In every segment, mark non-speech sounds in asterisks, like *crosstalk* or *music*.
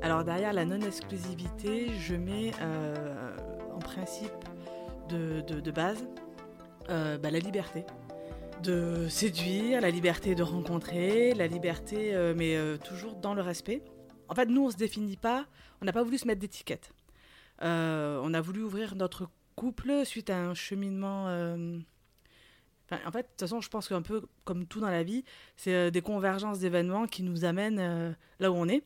Alors derrière la non-exclusivité, je mets euh, en principe de, base euh, bah, la liberté de séduire, la liberté de rencontrer, la liberté, euh, mais toujours dans le respect. En fait, nous, on se définit pas, on n'a pas voulu se mettre d'étiquette. on a voulu ouvrir notre couple suite à un cheminement en fait, de toute façon, je pense qu'un peu comme tout dans la vie, c'est euh, des convergences d'événements qui nous amènent euh, là où on est.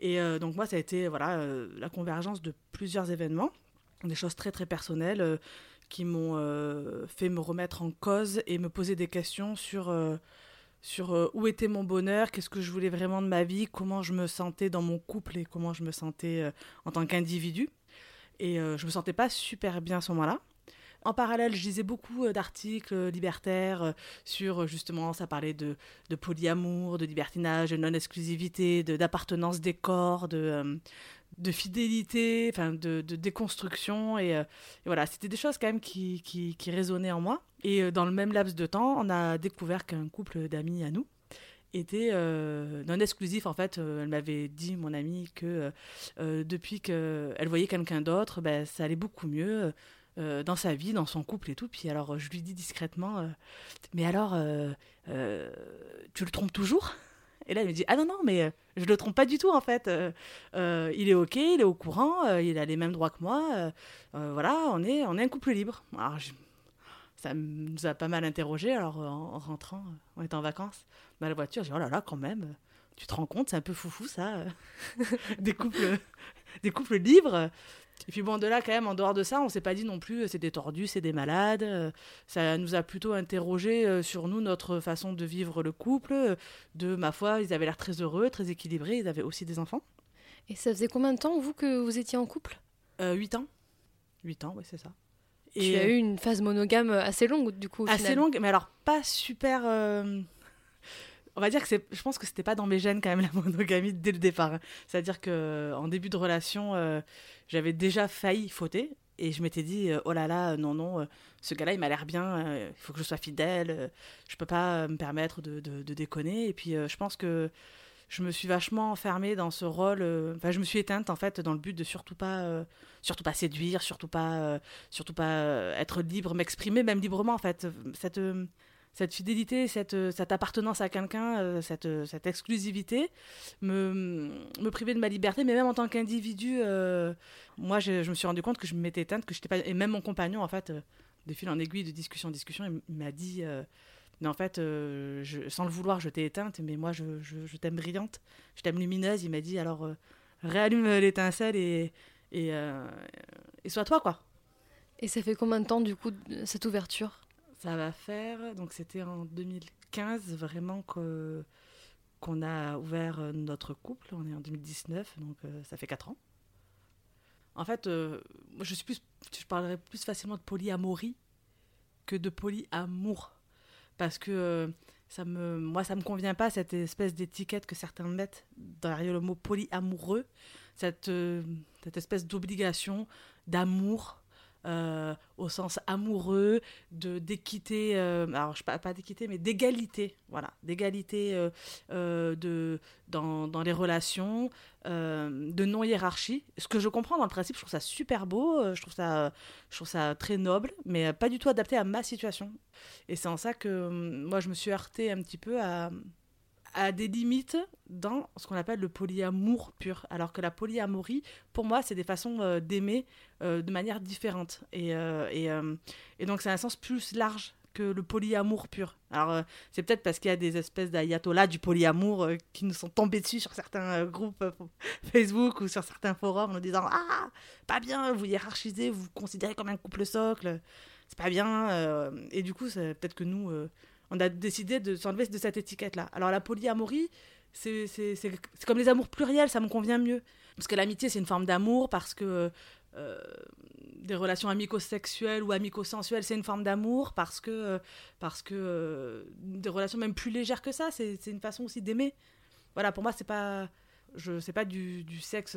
Et euh, donc moi, ça a été voilà la convergence de plusieurs événements, des choses très très personnelles qui m'ont fait me remettre en cause et me poser des questions sur sur où était mon bonheur, qu'est-ce que je voulais vraiment de ma vie, comment je me sentais dans mon couple et comment je me sentais en tant qu'individu. Et je me sentais pas super bien à ce moment-là. En parallèle, je lisais beaucoup euh, d'articles euh, libertaires euh, sur justement, ça parlait de, polyamour, de libertinage, de non-exclusivité, d'appartenance des corps, de, de fidélité, enfin de, déconstruction. Et, voilà, c'était des choses quand même qui, qui, résonnaient en moi. Et dans le même laps de temps, on a découvert qu'un couple d'amis à nous était non exclusif. En fait, elle m'avait dit, mon amie, que depuis qu'elle voyait quelqu'un d'autre, ben, ça allait beaucoup mieux. Euh, dans sa vie, dans son couple et tout. Puis alors, je lui dis discrètement, euh, mais alors, euh, tu le trompes toujours? Et là, il me dit, ah non, non, mais je le trompe pas du tout, en fait. il est OK, il est au courant, il a les mêmes droits que moi. voilà, on est, on est un couple libre. Alors, ça nous a pas mal interrogé. Alors, en, rentrant, on était en vacances, dans la voiture, j'ai dit, oh là là, quand même, tu te rends compte, c'est un peu foufou, ça. *laughs* des, couples, des couples libres. Et puis bon, de là, quand même, en dehors de ça, on s'est pas dit non plus, euh, c'est des tordus, c'est des malades. Euh, ça nous a plutôt interrogé euh, sur nous, notre façon de vivre le couple. De ma foi, ils avaient l'air très heureux, très équilibrés, ils avaient aussi des enfants. Et ça faisait combien de temps, vous, que vous étiez en couple? Huit ans. Huit ans, oui, c'est ça. Et tu as eu une phase monogame assez longue, du coup. assez longue, mais alors pas super on va dire que c'est, je pense que c'était pas dans mes gènes quand même la monogamie dès le départ. C'est-à-dire que en début de relation, euh, j'avais déjà failli fauter et je m'étais dit euh, oh là là non non euh, ce gars-là il m'a l'air bien, il faut que je sois fidèle, je peux pas me permettre de, de, déconner. Et puis je pense que je me suis vachement enfermée dans ce rôle. Enfin, je me suis éteinte en fait dans le but de surtout pas, surtout pas séduire, surtout pas, surtout pas être libre, m'exprimer même librement en fait. Cette cette fidélité, cette, cette appartenance à quelqu'un, euh, cette, cette, exclusivité, me, me priver de ma liberté, mais même en tant qu'individu, euh, moi je, me suis rendu compte que je m'étais éteinte, que j'étais pas. Et même mon compagnon, en fait, euh, de fil en aiguille, de discussion en discussion, il, m'a dit. mais en fait, sans le vouloir, je t'ai éteinte, mais moi je, je t'aime brillante, je t'aime lumineuse. Il m'a dit alors réallume l'étincelle et, et, et sois toi, quoi. Et ça fait combien de temps, du coup, cette ouverture? Ça va faire, donc c'était en 2015 vraiment que qu'on a ouvert euh, notre couple. On est en 2019, donc euh, ça fait 4 ans. En fait, euh, je, suis plus, je parlerais plus facilement de polyamorie que de polyamour. Parce que ça me, moi, ça me convient pas, cette espèce d'étiquette que certains mettent derrière le mot polyamoureux. Cette, cette espèce d'obligation, d'amour, euh, au sens amoureux, de d'équité, euh, alors je pas, pas d'équité, mais d'égalité, voilà, d'égalité euh, de dans, dans, les relations, de non hiérarchie. Ce que je comprends dans le principe, je trouve ça super beau, je trouve ça, je trouve ça très noble, mais pas du tout adapté à ma situation. Et c'est en ça que moi je me suis heurtée un petit peu à a des limites dans ce qu'on appelle le polyamour pur. Alors que la polyamorie, pour moi, c'est des façons euh, d'aimer euh, de manière différente. Et, euh, et, donc, c'est un sens plus large que le polyamour pur. Alors, c'est peut-être parce qu'il y a des espèces d'ayatollahs du polyamour qui nous sont tombés dessus sur certains groupes *laughs* Facebook ou sur certains forums en nous disant Ah, pas bien, vous hiérarchisez, vous, vous considérez comme un couple socle, c'est pas bien. et du coup, peut-être que nous on a décidé de s'enlever de cette étiquette-là. Alors la polyamorie, c'est comme les amours pluriels, ça me convient mieux. Parce que l'amitié, c'est une forme d'amour, parce que euh, des relations amico-sexuelles ou amico-sensuelles, c'est une forme d'amour, parce que, euh, parce que euh, des relations même plus légères que ça, c'est une façon aussi d'aimer. Voilà, pour moi, c'est pas, je, pas du, du sexe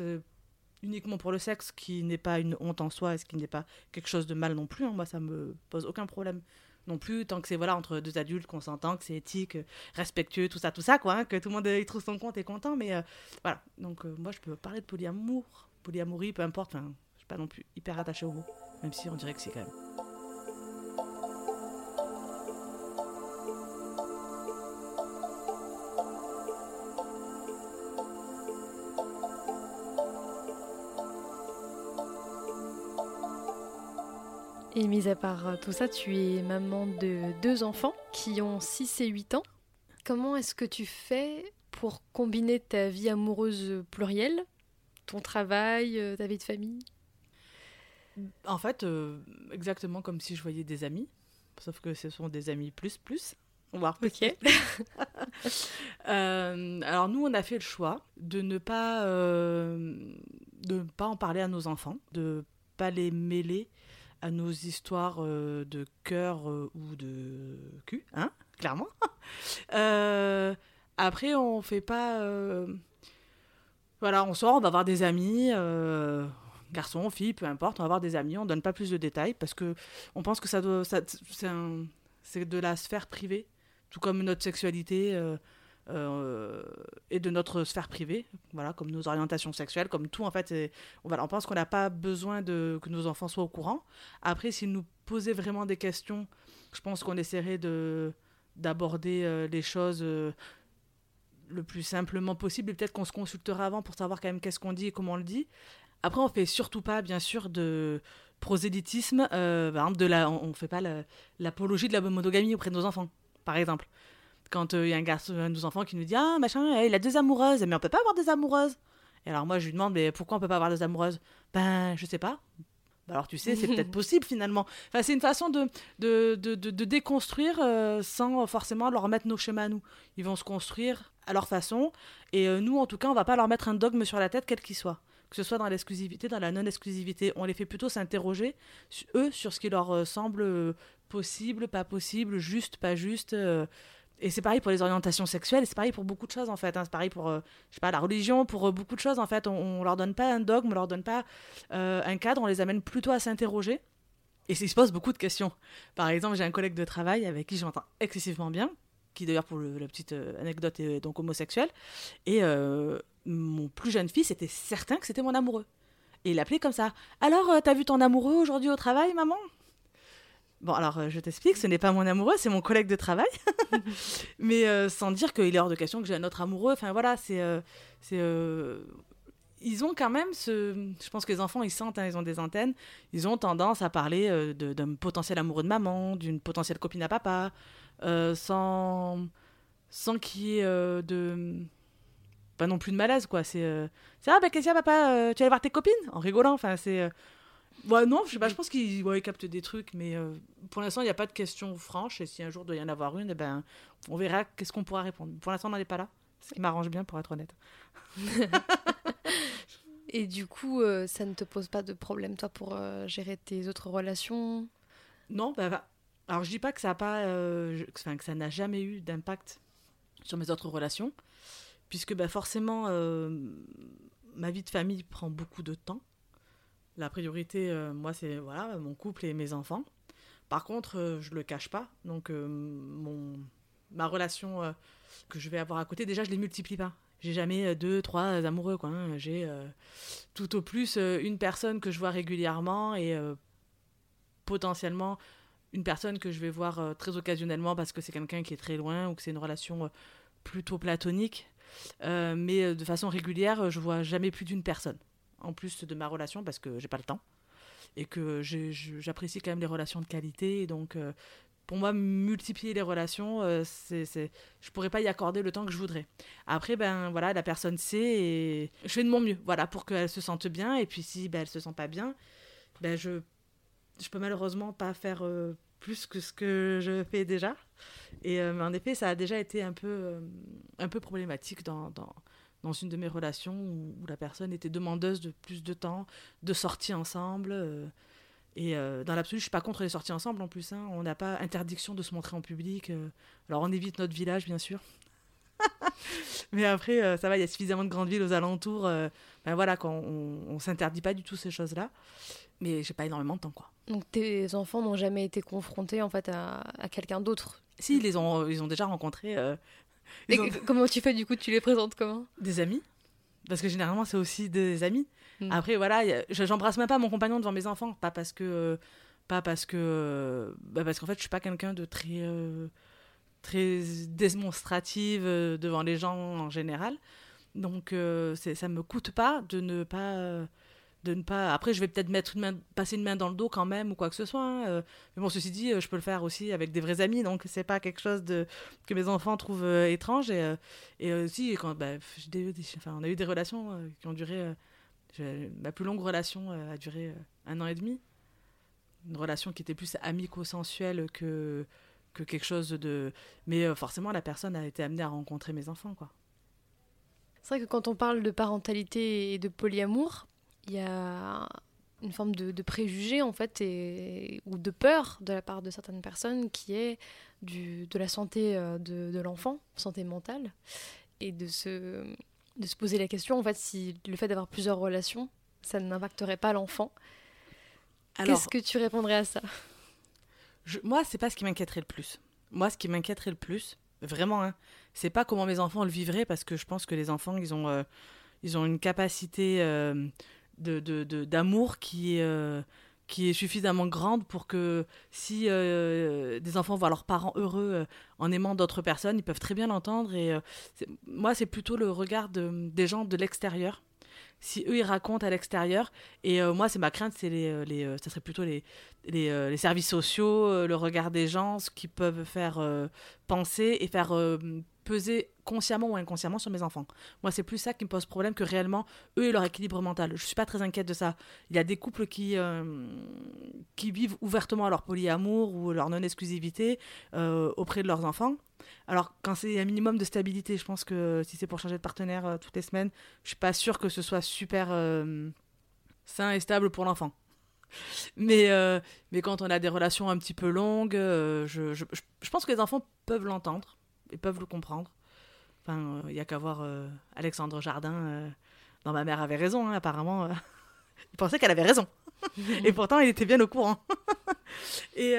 uniquement pour le sexe, qui n'est pas une honte en soi et ce qui n'est pas quelque chose de mal non plus. Hein. Moi, ça me pose aucun problème non plus, tant que c'est voilà, entre deux adultes qu'on s'entend, que c'est éthique, respectueux, tout ça, tout ça, quoi, hein, que tout le monde y trouve son compte et content. Mais euh, voilà, donc euh, moi, je peux parler de polyamour, polyamorie, peu importe, je suis pas non plus hyper attachée au mot, même si on dirait que c'est quand même. Et mis à part euh, tout ça, tu es maman de deux enfants qui ont 6 et 8 ans. Comment est-ce que tu fais pour combiner ta vie amoureuse plurielle, ton travail, euh, ta vie de famille? En fait, euh, exactement comme si je voyais des amis, sauf que ce sont des amis plus plus. Voire plus. Ok. *laughs* alors nous, on a fait le choix de ne pas, de ne pas en parler à nos enfants, de pas les mêler à nos histoires euh, de cœur euh, ou de cul, hein, clairement. *laughs* Euh, après, on fait pas. Voilà, on sort, on va voir des amis, garçons, filles, peu importe, on va voir des amis, on donne pas plus de détails parce que on pense que ça doit, c'est de la sphère privée, tout comme notre sexualité. Euh, et de notre sphère privée, voilà, comme nos orientations sexuelles, comme tout en fait. on, on pense qu'on n'a pas besoin de que nos enfants soient au courant. Après, s'ils nous posaient vraiment des questions, je pense qu'on essaierait de d'aborder euh, les choses euh, le plus simplement possible. Et peut-être qu'on se consultera avant pour savoir quand même qu'est-ce qu'on dit et comment on le dit. Après, on fait surtout pas, bien sûr, de prosélytisme. de la, on ne fait pas l'apologie de la monogamie auprès de nos enfants, par exemple quand il euh, y a un garçon, un de nos enfants qui nous dit Ah, machin, il a deux amoureuses, mais on peut pas avoir deux amoureuses. Et alors moi, je lui demande Mais pourquoi on peut pas avoir deux amoureuses? Ben, je sais pas. Bah, alors tu sais, c'est *laughs* peut-être possible finalement. Enfin, c'est une façon de, de, de, de, déconstruire euh, sans forcément leur mettre nos schémas à nous. Ils vont se construire à leur façon. Et euh, nous, en tout cas, on va pas leur mettre un dogme sur la tête, quel qu'il soit. Que ce soit dans l'exclusivité, dans la non-exclusivité. On les fait plutôt s'interroger, eux, sur ce qui leur semble possible, pas possible, juste, pas juste et c'est pareil pour les orientations sexuelles, c'est pareil pour beaucoup de choses en fait. Hein. C'est pareil pour, euh, je sais pas, la religion, pour euh, beaucoup de choses en fait. On, on, leur donne pas un dogme, on leur donne pas euh, un cadre, on les amène plutôt à s'interroger. Et ils se posent beaucoup de questions. Par exemple, j'ai un collègue de travail avec qui j'entends excessivement bien, qui d'ailleurs pour la petite anecdote est donc homosexuel. Et mon plus jeune fils était certain que c'était mon amoureux. Et il l'appelait comme ça. Alors, t'as vu ton amoureux aujourd'hui au travail, maman? Bon, alors euh, je t'explique, ce n'est pas mon amoureux, c'est mon collègue de travail. *laughs* Mais euh, sans dire qu'il est hors de question que j'ai un autre amoureux. Enfin voilà, c'est. Euh, ils ont quand même ce. Je pense que les enfants, ils sentent, hein, ils ont des antennes. Ils ont tendance à parler d'un potentiel amoureux de maman, d'une potentielle copine à papa, sans, sans qu'il y ait de. Pas non plus de malaise, quoi. C'est. Ah, bah, qu'est-ce qu'il y a, papa? Tu vas voir tes copines? En rigolant. Enfin, c'est Ouais, non, je, sais pas, je pense qu'ils ouais, captent des trucs, mais euh, pour l'instant, il n'y a pas de question franche. Et si un jour il doit y en avoir une, eh ben, on verra qu'est-ce qu'on pourra répondre. Pour l'instant, on n'en est pas là. Ce qui m'arrange bien, pour être honnête. *laughs* et du coup, euh, ça ne te pose pas de problème, toi, pour euh, gérer tes autres relations? Non, bah, bah, alors je dis pas que ça a pas, enfin, que ça n'a jamais eu d'impact sur mes autres relations, puisque bah, forcément, ma vie de famille prend beaucoup de temps. La priorité, euh, moi, c'est voilà, mon couple et mes enfants. Par contre, euh, je le cache pas. Donc, euh, mon, ma relation que je vais avoir à côté, déjà, je les multiplie pas. J'ai jamais deux, trois amoureux. Hein. J'ai tout au plus une personne que je vois régulièrement et potentiellement une personne que je vais voir très occasionnellement parce que c'est quelqu'un qui est très loin ou que c'est une relation plutôt platonique. mais de façon régulière, je vois jamais plus d'une personne en plus de ma relation parce que j'ai pas le temps et que j'apprécie quand même les relations de qualité. Et donc, euh, pour moi, multiplier les relations, euh, c'est, je pourrais pas y accorder le temps que je voudrais. Après, ben voilà, la personne sait et je fais de mon mieux, voilà, pour qu'elle se sente bien. Et puis si ben, elle se sent pas bien, ben je je peux malheureusement pas faire euh, plus que ce que je fais déjà. Et en effet, ça a déjà été un peu, un peu problématique dans, dans, une de mes relations où, la personne était demandeuse de plus de temps, de sorties ensemble. Et dans l'absolu, je suis pas contre les sorties ensemble en plus. Hein. On n'a pas interdiction de se montrer en public. alors on évite notre village, bien sûr. *laughs* Mais après, euh, ça va, il y a suffisamment de grandes villes aux alentours. Euh, ben voilà, on, on s'interdit pas du tout ces choses-là. Mais j'ai pas énormément de temps, quoi. Donc tes enfants n'ont jamais été confrontés en fait à, quelqu'un d'autre? Si, ils les ont, ils ont déjà rencontrés. Euh, Et comment tu fais du coup Tu les présentes comment? Des amis. Parce que généralement, c'est aussi des amis. Hmm. Après, voilà, j'embrasse même pas mon compagnon devant mes enfants. Pas parce que. pas parce que. Bah parce qu'en fait, je suis pas quelqu'un de très très démonstrative euh, devant les gens en général. Donc euh, ça me coûte pas de ne pas de ne pas après je vais peut-être mettre une main passer une main dans le dos quand même ou quoi que ce soit hein, euh. mais bon ceci dit je peux le faire aussi avec des vrais amis donc c'est pas quelque chose de que mes enfants trouvent étrange et et aussi quand bah, on a eu des relations qui ont duré ma plus longue relation a duré un an et demi une relation qui était plus amico-sensuelle que que quelque chose de. Mais euh, forcément, la personne a été amenée à rencontrer mes enfants, quoi. C'est vrai que quand on parle de parentalité et de polyamour, il y a une forme de, préjugé en fait et, ou de peur de la part de certaines personnes qui est du, de la santé euh, de, de l'enfant, santé mentale, et de se, de se poser la question en fait si le fait d'avoir plusieurs relations, ça n'impacterait pas l'enfant. Qu'est-ce que tu répondrais à ça? je, moi, c'est pas ce qui m'inquiéterait le plus. Moi, ce qui m'inquiéterait le plus, vraiment, hein, c'est pas comment mes enfants le vivraient, parce que je pense que les enfants, ils ont, euh, ils ont une capacité euh, de, d'amour qui, euh, qui est suffisamment grande pour que si des enfants voient leurs parents heureux en aimant d'autres personnes, ils peuvent très bien l'entendre. Et moi, c'est plutôt le regard des gens de l'extérieur si eux ils racontent à l'extérieur et euh, moi c'est ma crainte c'est les, euh, les euh, ça serait plutôt les les, les services sociaux le regard des gens ce qui peuvent faire penser et faire peser consciemment ou inconsciemment sur mes enfants. Moi, c'est plus ça qui me pose problème que réellement eux et leur équilibre mental. Je suis pas très inquiète de ça. Il y a des couples qui, qui vivent ouvertement leur polyamour ou leur non-exclusivité auprès de leurs enfants. Alors, quand c'est un minimum de stabilité, je pense que si c'est pour changer de partenaire euh, toutes les semaines, je suis pas sûre que ce soit super euh, sain et stable pour l'enfant. Mais, euh, mais quand on a des relations un petit peu longues, je, je, pense que les enfants peuvent l'entendre et peuvent le comprendre. Enfin, il n'y a qu'à voir Alexandre Jardin dans Ma mère avait raison, hein, apparemment. *laughs* il pensait qu'elle avait raison. *laughs* et pourtant, il était bien au courant. *laughs* et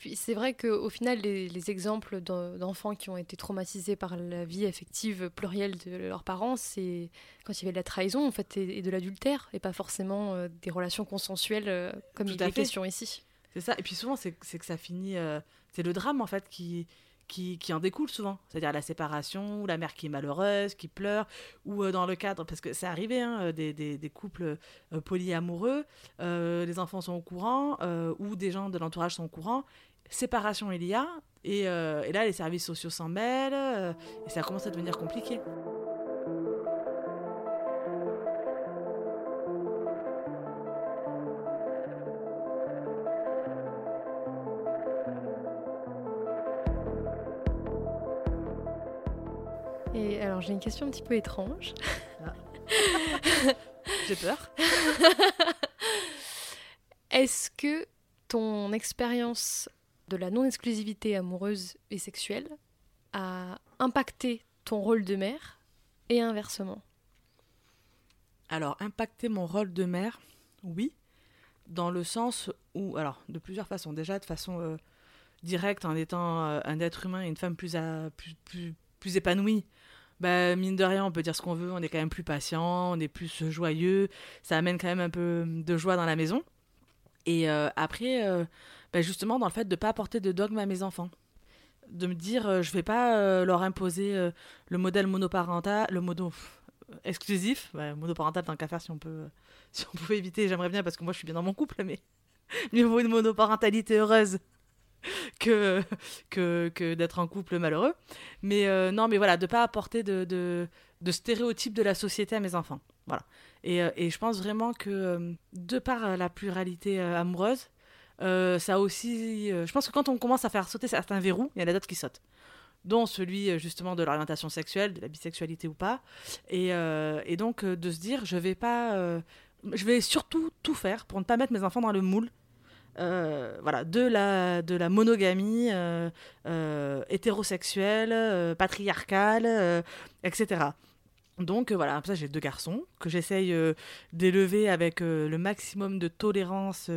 puis c'est vrai qu'au final, les, exemples d'enfants qui ont été traumatisés par la vie affective plurielle de leurs parents, c'est quand il y avait de la trahison en fait et, de l'adultère, et pas forcément euh, des relations consensuelles euh, comme il est question ici. C'est ça. Et puis souvent, c'est que ça finit. Euh, c'est le drame en fait qui, qui, en découle souvent. C'est-à-dire la séparation, la mère qui est malheureuse, qui pleure, ou dans le cadre, parce que c'est arrivé, hein, des, des, couples polyamoureux, les enfants sont au courant, ou des gens de l'entourage sont au courant, séparation il y a, et, euh, là les services sociaux s'en mêlent, euh, et ça commence à devenir compliqué. Et alors j'ai une question un petit peu étrange. Ah. j'ai peur. *laughs* Est-ce que ton expérience de la non-exclusivité amoureuse et sexuelle a impacté ton rôle de mère et inversement? Alors, impacter mon rôle de mère, oui, dans le sens où, alors, de plusieurs façons. Déjà, de façon euh, directe, en étant euh, un être humain et une femme plus, plus, plus, épanouie. Bah, mine de rien, on peut dire ce qu'on veut, on est quand même plus patient, on est plus joyeux, ça amène quand même un peu de joie dans la maison. Et euh, après, bah, justement dans le fait de ne pas apporter de dogme à mes enfants. De me dire, euh, je ne vais pas euh, leur imposer euh, le modèle monoparental, le modo exclusif, monoparental tant qu'à faire si on peut, si on pouvait éviter, j'aimerais bien parce que moi je suis bien dans mon couple, mais *laughs* mieux vaut une monoparentalité heureuse que, que, que d'être en couple malheureux. Mais non, mais voilà, de pas apporter de, de, stéréotypes de la société à mes enfants. Voilà. Et, et je pense vraiment que de par la pluralité amoureuse, Euh, ça aussi, euh, je pense que quand on commence à faire sauter certains verrous, il y en a d'autres qui sautent dont celui justement de l'orientation sexuelle, de la bisexualité ou pas, et, et donc de se dire je vais pas, je vais surtout tout faire pour ne pas mettre mes enfants dans le moule euh, voilà, de la, de la monogamie euh, euh, hétérosexuelle, patriarcale, etc. Donc voilà, ça j'ai deux garçons que j'essaye d'élever avec le maximum de tolérance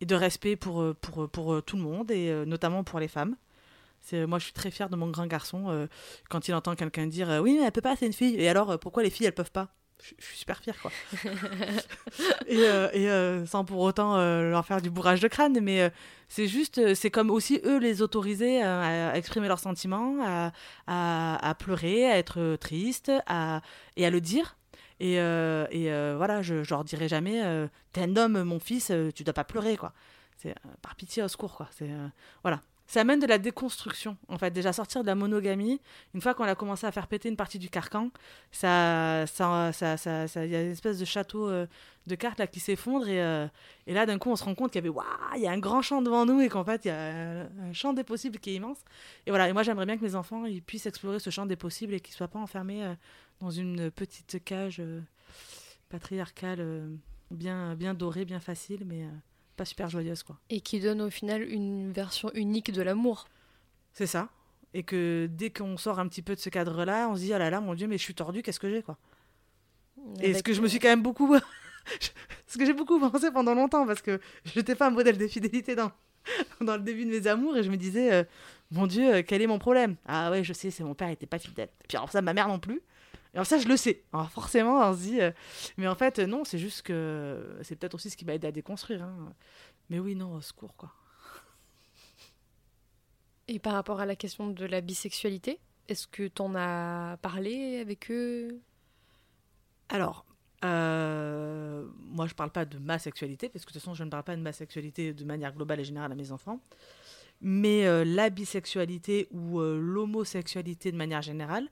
et de respect pour, pour, pour tout le monde, et notamment pour les femmes. Moi, je suis très fière de mon grand garçon quand il entend quelqu'un dire Oui, mais elle peut pas, c'est une fille. Et alors, pourquoi les filles, elles peuvent pas? Je, suis super fière, quoi. *laughs* et, euh, et euh, sans pour autant euh, leur faire du bourrage de crâne, mais c'est juste, c'est comme aussi eux les autoriser à, exprimer leurs sentiments, à, à, à, pleurer, à être triste, à, et à le dire. Et, et voilà, je, je leur dirai jamais, t'es un homme, mon fils, tu dois pas pleurer, quoi. C'est par pitié au secours, quoi. C'est voilà ça amène de la déconstruction. En fait, déjà sortir de la monogamie, une fois qu'on a commencé à faire péter une partie du carcan, ça, ça, ça, ça, y a une espèce de château euh, de cartes là qui s'effondre et, euh, et, là d'un coup on se rend compte qu'il y avait waouh, il y a un grand champ devant nous et qu'en fait il y a un champ des possibles qui est immense. Et voilà, et moi j'aimerais bien que mes enfants ils puissent explorer ce champ des possibles et qu'ils soient pas enfermés euh, dans une petite cage patriarcale bien, bien dorée, bien facile, mais pas super joyeuse quoi. Et qui donne au final une version unique de l'amour. C'est ça. Et que dès qu'on sort un petit peu de ce cadre-là, on se dit oh là là mon dieu mais je suis tordu, qu'est-ce que j'ai quoi? Et ce que je me suis quand même beaucoup *laughs* ce que j'ai beaucoup pensé pendant longtemps parce que je n'étais pas un modèle de fidélité dans *laughs* dans le début de mes amours et je me disais euh, mon dieu quel est mon problème? Ah ouais je sais c'est mon père il était pas fidèle et puis alors ça ma mère non plus et alors ça, je le sais. Alors forcément, on se dit... Euh, mais en fait, non, c'est juste que... C'est peut-être aussi ce qui m'a aidé à déconstruire. Hein. Mais oui, non, au secours, quoi. Et par rapport à la question de la bisexualité, est-ce que tu en as parlé avec eux? Alors, euh, moi, je parle pas de ma sexualité, parce que de toute façon, je ne parle pas de ma sexualité de manière globale et générale à mes enfants. Mais euh, la bisexualité ou euh, l'homosexualité de manière générale,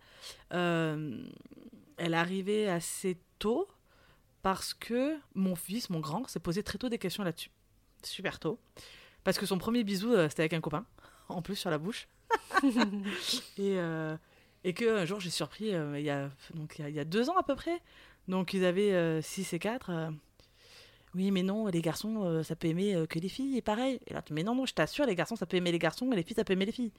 euh, elle arrivait assez tôt parce que mon fils, mon grand, s'est posé très tôt des questions là-dessus. Super tôt. Parce que son premier bisou, c'était avec un copain, *laughs* en plus sur la bouche. *laughs* et, et qu'un jour, j'ai surpris, il, y a, donc, il, y a, deux ans à peu près. Donc ils avaient 6 et 4 oui, mais non, les garçons, euh, ça peut aimer euh, que les filles, et pareil. Et là, mais non, non, je t'assure, les garçons, ça peut aimer les garçons, et les filles, ça peut aimer les filles.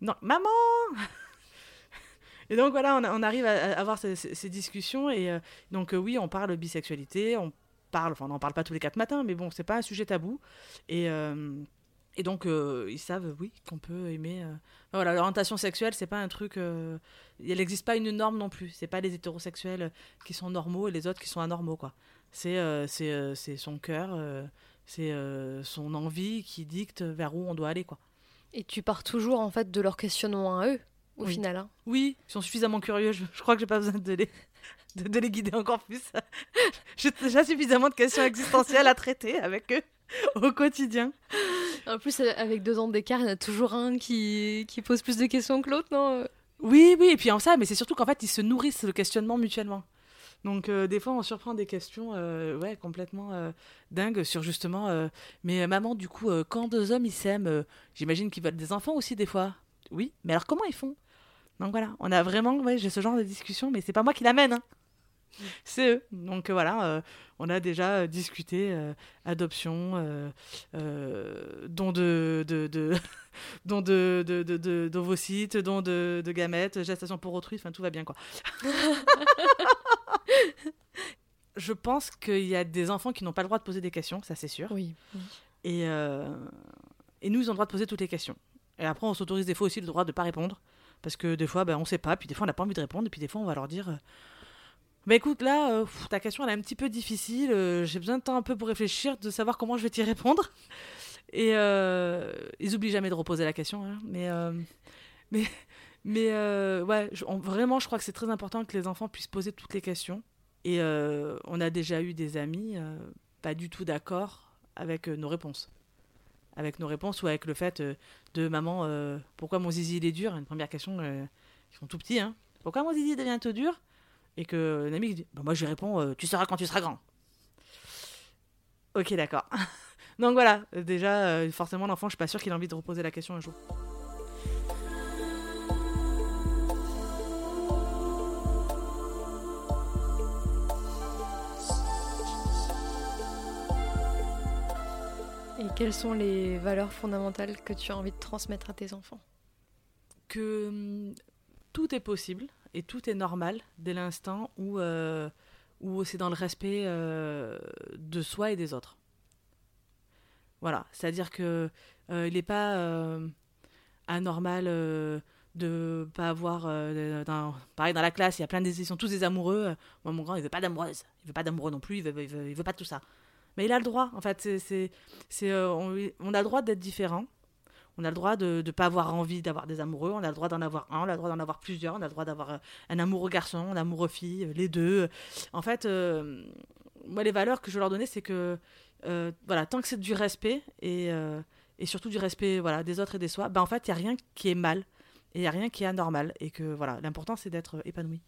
Non, maman *laughs* Et donc voilà, on, arrive à, avoir ces, discussions, et euh, donc oui, on parle bisexualité, on parle, enfin, on n'en parle pas tous les quatre matins, mais bon, c'est pas un sujet tabou. Et. Et donc, ils savent, oui, qu'on peut aimer. Voilà, l'orientation sexuelle, c'est pas un truc. il n'existe pas une norme non plus. C'est pas les hétérosexuels qui sont normaux et les autres qui sont anormaux, quoi. C'est euh, euh, c'est son cœur, euh, c'est son envie qui dicte vers où on doit aller. quoi. Et tu pars toujours en fait de leur questionnement à eux, au final. Hein. Oui, ils sont suffisamment curieux. Je, crois que j'ai pas besoin de les, de, les guider encore plus. *laughs* j'ai déjà suffisamment de questions existentielles à traiter avec eux *laughs* au quotidien. En plus, avec deux ans d'écart, il y en a toujours un qui, qui pose plus de questions que l'autre, non Oui, oui, et puis en ça, mais c'est surtout qu'en fait, ils se nourrissent le questionnement mutuellement. Donc euh, des fois on surprend des questions euh, ouais complètement euh, dingues sur justement mais maman du coup quand deux hommes ils s'aiment j'imagine qu'ils veulent des enfants aussi des fois. Oui, mais alors comment ils font? Donc voilà, on a vraiment ouais, j'ai ce genre de discussion mais c'est pas moi qui l'amène hein. C'est eux. Donc voilà, on a déjà discuté adoption, don de, de, *laughs* don de, de, d'ovocytes, don de, de gamètes, gestation pour autrui, enfin tout va bien quoi. *laughs* je pense qu'il y a des enfants qui n'ont pas le droit de poser des questions, ça c'est sûr. Oui. Et, euh, et nous, ils ont le droit de poser toutes les questions. Et après, on s'autorise des fois aussi le droit de ne pas répondre. Parce que des fois, ben, on ne sait pas, puis des fois, on n'a pas envie de répondre, et puis des fois, on va leur dire euh, bah écoute, là, euh, ta question, elle est un petit peu difficile, j'ai besoin de temps un peu pour réfléchir, de savoir comment je vais t'y répondre. Et ils oublient jamais de reposer la question, hein. mais. mais mais ouais, vraiment, je crois que c'est très important que les enfants puissent poser toutes les questions. Et euh, on a déjà eu des amis euh, pas du tout d'accord avec euh, nos réponses. Avec nos réponses ou avec le fait de maman, pourquoi mon zizi il est dur? Une première question, ils sont tout petits, hein. Pourquoi mon zizi devient tout dur? Et que l'ami dit, bah, moi je lui réponds, tu sauras quand tu seras grand. Ok, d'accord. *laughs* Donc voilà, déjà, forcément, l'enfant, je suis pas sûre qu'il ait envie de reposer la question un jour. Et quelles sont les valeurs fondamentales que tu as envie de transmettre à tes enfants? Que hum, tout est possible et tout est normal dès l'instant où, euh, où c'est dans le respect euh, de soi et des autres. Voilà, c'est-à-dire que euh, il n'est pas anormal de pas avoir pareil dans la classe il y a plein de ils sont tous des amoureux. Moi mon grand il veut pas d'amoureuse. Il veut pas d'amoureux non plus. Il veut, il veut, pas tout ça mais il a le droit, en fait. C'est, c'est, euh, on, a le droit d'être différent. On a le droit de ne pas avoir envie d'avoir des amoureux. On a le droit d'en avoir un. On a le droit d'en avoir plusieurs. On a le droit d'avoir euh, un amoureux garçon, un amoureux fille, euh, les deux. En fait, moi, les valeurs que je leur donner, c'est que, voilà, tant que c'est du respect et, et surtout du respect voilà, des autres et des soi, ben, en fait, il n'y a rien qui est mal et il n'y a rien qui est anormal. Et que, voilà, l'important, c'est d'être épanoui.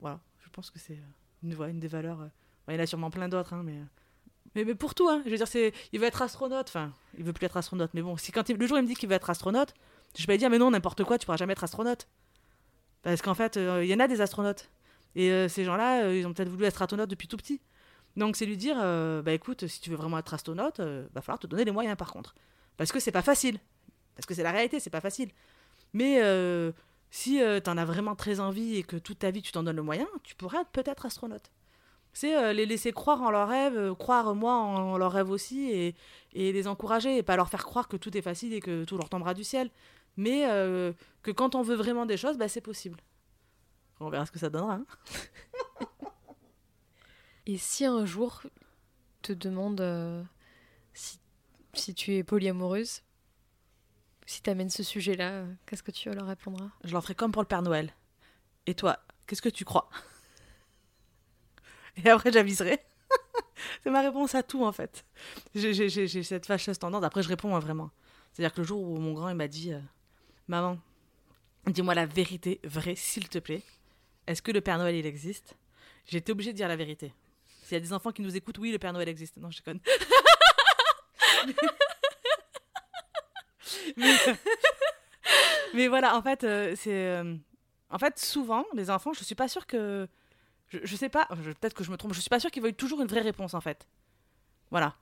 Voilà, je pense que c'est une, une des valeurs. il y en a sûrement plein d'autres, hein, mais mais, pour tout, hein. Je veux dire, il veut être astronaute. Enfin, il veut plus être astronaute. Mais bon, si quand le jour il me dit qu'il veut être astronaute, je vais lui dire, mais non, n'importe quoi, tu pourras jamais être astronaute. Parce qu'en fait, euh, il y en a des astronautes. Et euh, ces gens-là, euh, ils ont peut-être voulu être astronautes depuis tout petit. Donc c'est lui dire, bah écoute, si tu veux vraiment être astronaute, va falloir te donner les moyens par contre. Parce que c'est pas facile. Parce que c'est la réalité, c'est pas facile. Mais si tu en as vraiment très envie et que toute ta vie tu t'en donnes le moyen, tu pourrais peut-être astronaute c'est euh, les laisser croire en leurs rêves, euh, croire moi en, leurs rêves aussi, et, les encourager, et pas leur faire croire que tout est facile et que tout leur tombera du ciel, mais euh, que quand on veut vraiment des choses, bah, c'est possible. On verra ce que ça donnera. Hein. *laughs* et si un jour te demande si, si, tu es polyamoureuse, si tu amènes ce sujet-là, qu'est-ce que tu leur répondras? Je leur ferai comme pour le Père Noël. Et toi, qu'est-ce que tu crois? *laughs* et après j'aviserai. *laughs* c'est ma réponse à tout en fait. J'ai cette fâcheuse tendance. Après, je réponds vraiment. C'est-à-dire que le jour où mon grand il m'a dit euh, Maman, dis-moi la vérité vraie, s'il te plaît. Est-ce que le Père Noël il existe? Été obligée de dire la vérité. S'il y a des enfants qui nous écoutent, oui, le Père Noël existe. Non, je conne. *laughs* mais, voilà, en fait, euh, c'est. Euh, en fait, souvent, les enfants, je suis pas sûre que je, sais pas, peut-être que je me trompe, je suis pas sûre qu'il veuille toujours une vraie réponse en fait. Voilà.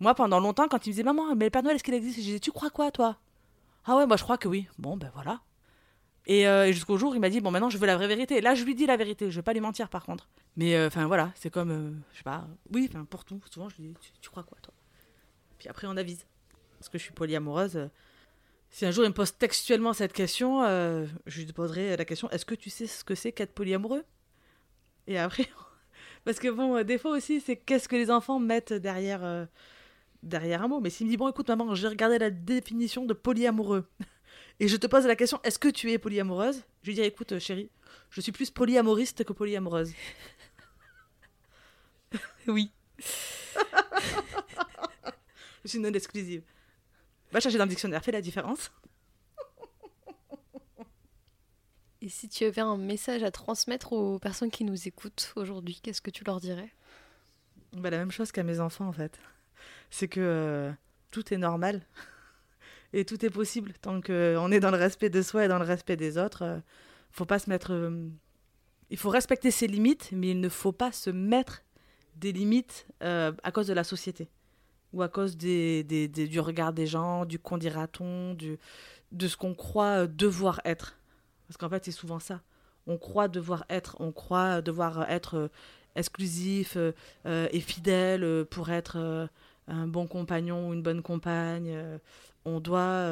Moi, pendant longtemps, quand il me disait Maman, mais le Père Noël, est-ce qu'il existe? Je disais Tu crois quoi, toi? Ah ouais, moi je crois que oui. Bon, ben voilà. Et, euh, jusqu'au jour, il m'a dit Bon, maintenant je veux la vraie vérité. Là, je lui dis la vérité. Je vais pas lui mentir par contre. Mais euh, enfin, voilà, c'est comme, euh, je sais pas, oui, pour tout. Souvent, je lui dis tu, crois quoi, toi? Puis après, on avise. Parce que je suis polyamoureuse. Si un jour il me pose textuellement cette question, je lui poserai la question Est-ce que tu sais ce que c'est qu'être polyamoureux? Et après, *laughs* parce que bon, euh, des fois aussi, c'est qu'est-ce que les enfants mettent derrière, euh, derrière un mot. Mais s'il me dit, bon, écoute, maman, j'ai regardé la définition de polyamoureux. *laughs* Et je te pose la question, est-ce que tu es polyamoureuse? Je lui dis, écoute, chérie, je suis plus polyamoriste que polyamoureuse. *laughs* oui. je suis non exclusive. Va chercher dans le dictionnaire, fais la différence. Et si tu avais un message à transmettre aux personnes qui nous écoutent aujourd'hui, qu'est-ce que tu leur dirais? Bah, La même chose qu'à mes enfants, en fait. C'est que euh, tout est normal *laughs* et tout est possible. Tant qu'on est dans le respect de soi et dans le respect des autres, euh, faut pas se mettre. Euh, il faut respecter ses limites, mais il ne faut pas se mettre des limites à cause de la société ou à cause du regard des gens, du qu'on dira-t-on, de ce qu'on croit devoir être. Parce qu'en fait, c'est souvent ça. On croit devoir être, on croit devoir être euh, exclusif euh, euh, et fidèle pour être un bon compagnon ou une bonne compagne. on doit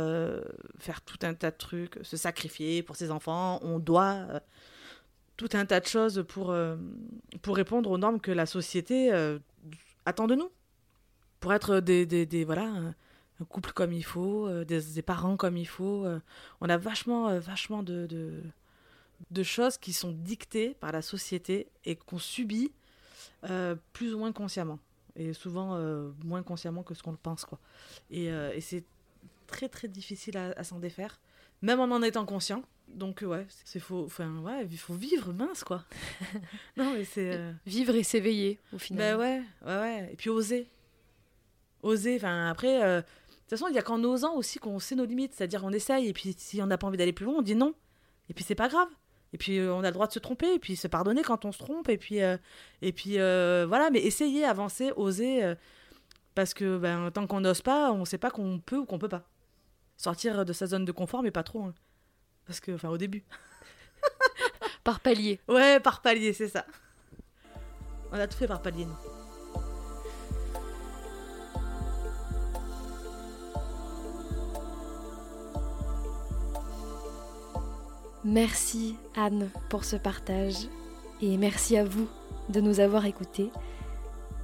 faire tout un tas de trucs, se sacrifier pour ses enfants. On doit tout un tas de choses pour, pour répondre aux normes que la société attend de nous. Pour être des, des, des voilà, un couple comme il faut, euh, des, parents comme il faut. Euh. on a vachement, euh, vachement de, de, choses qui sont dictées par la société et qu'on subit plus ou moins consciemment. Et souvent moins consciemment que ce qu'on le pense. Quoi. Et, et c'est très très difficile à, s'en défaire, même en en étant conscient. Donc ouais, c'est faut, enfin ouais, il faut vivre mince quoi. *laughs* non mais c'est vivre et s'éveiller au final. Ben ouais, ouais ouais, et puis oser, Oser, enfin après, euh, toute façon, il y a qu'en osant aussi qu'on sait nos limites. C'est-à-dire on essaye et puis si on n'a pas envie d'aller plus loin, on dit non. Et puis c'est pas grave. Et puis euh, on a le droit de se tromper et puis se pardonner quand on se trompe et puis euh, et puis euh, voilà. Mais essayer, avancer, oser, euh, parce que ben, tant qu'on n'ose pas, on sait pas qu'on peut ou qu'on peut pas. Sortir de sa zone de confort, mais pas trop. hein. Parce que, enfin, au début. *laughs* Par palier. Ouais, par palier, c'est ça. On a tout fait par palier, nous. Merci Anne pour ce partage et merci à vous de nous avoir écoutés.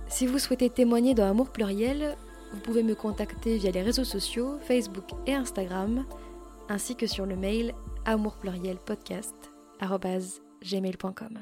Si vous souhaitez témoigner dans Amour Pluriel, vous pouvez me contacter via les réseaux sociaux, Facebook et Instagram, ainsi que sur le mail amourplurielpodcast.gmail.com.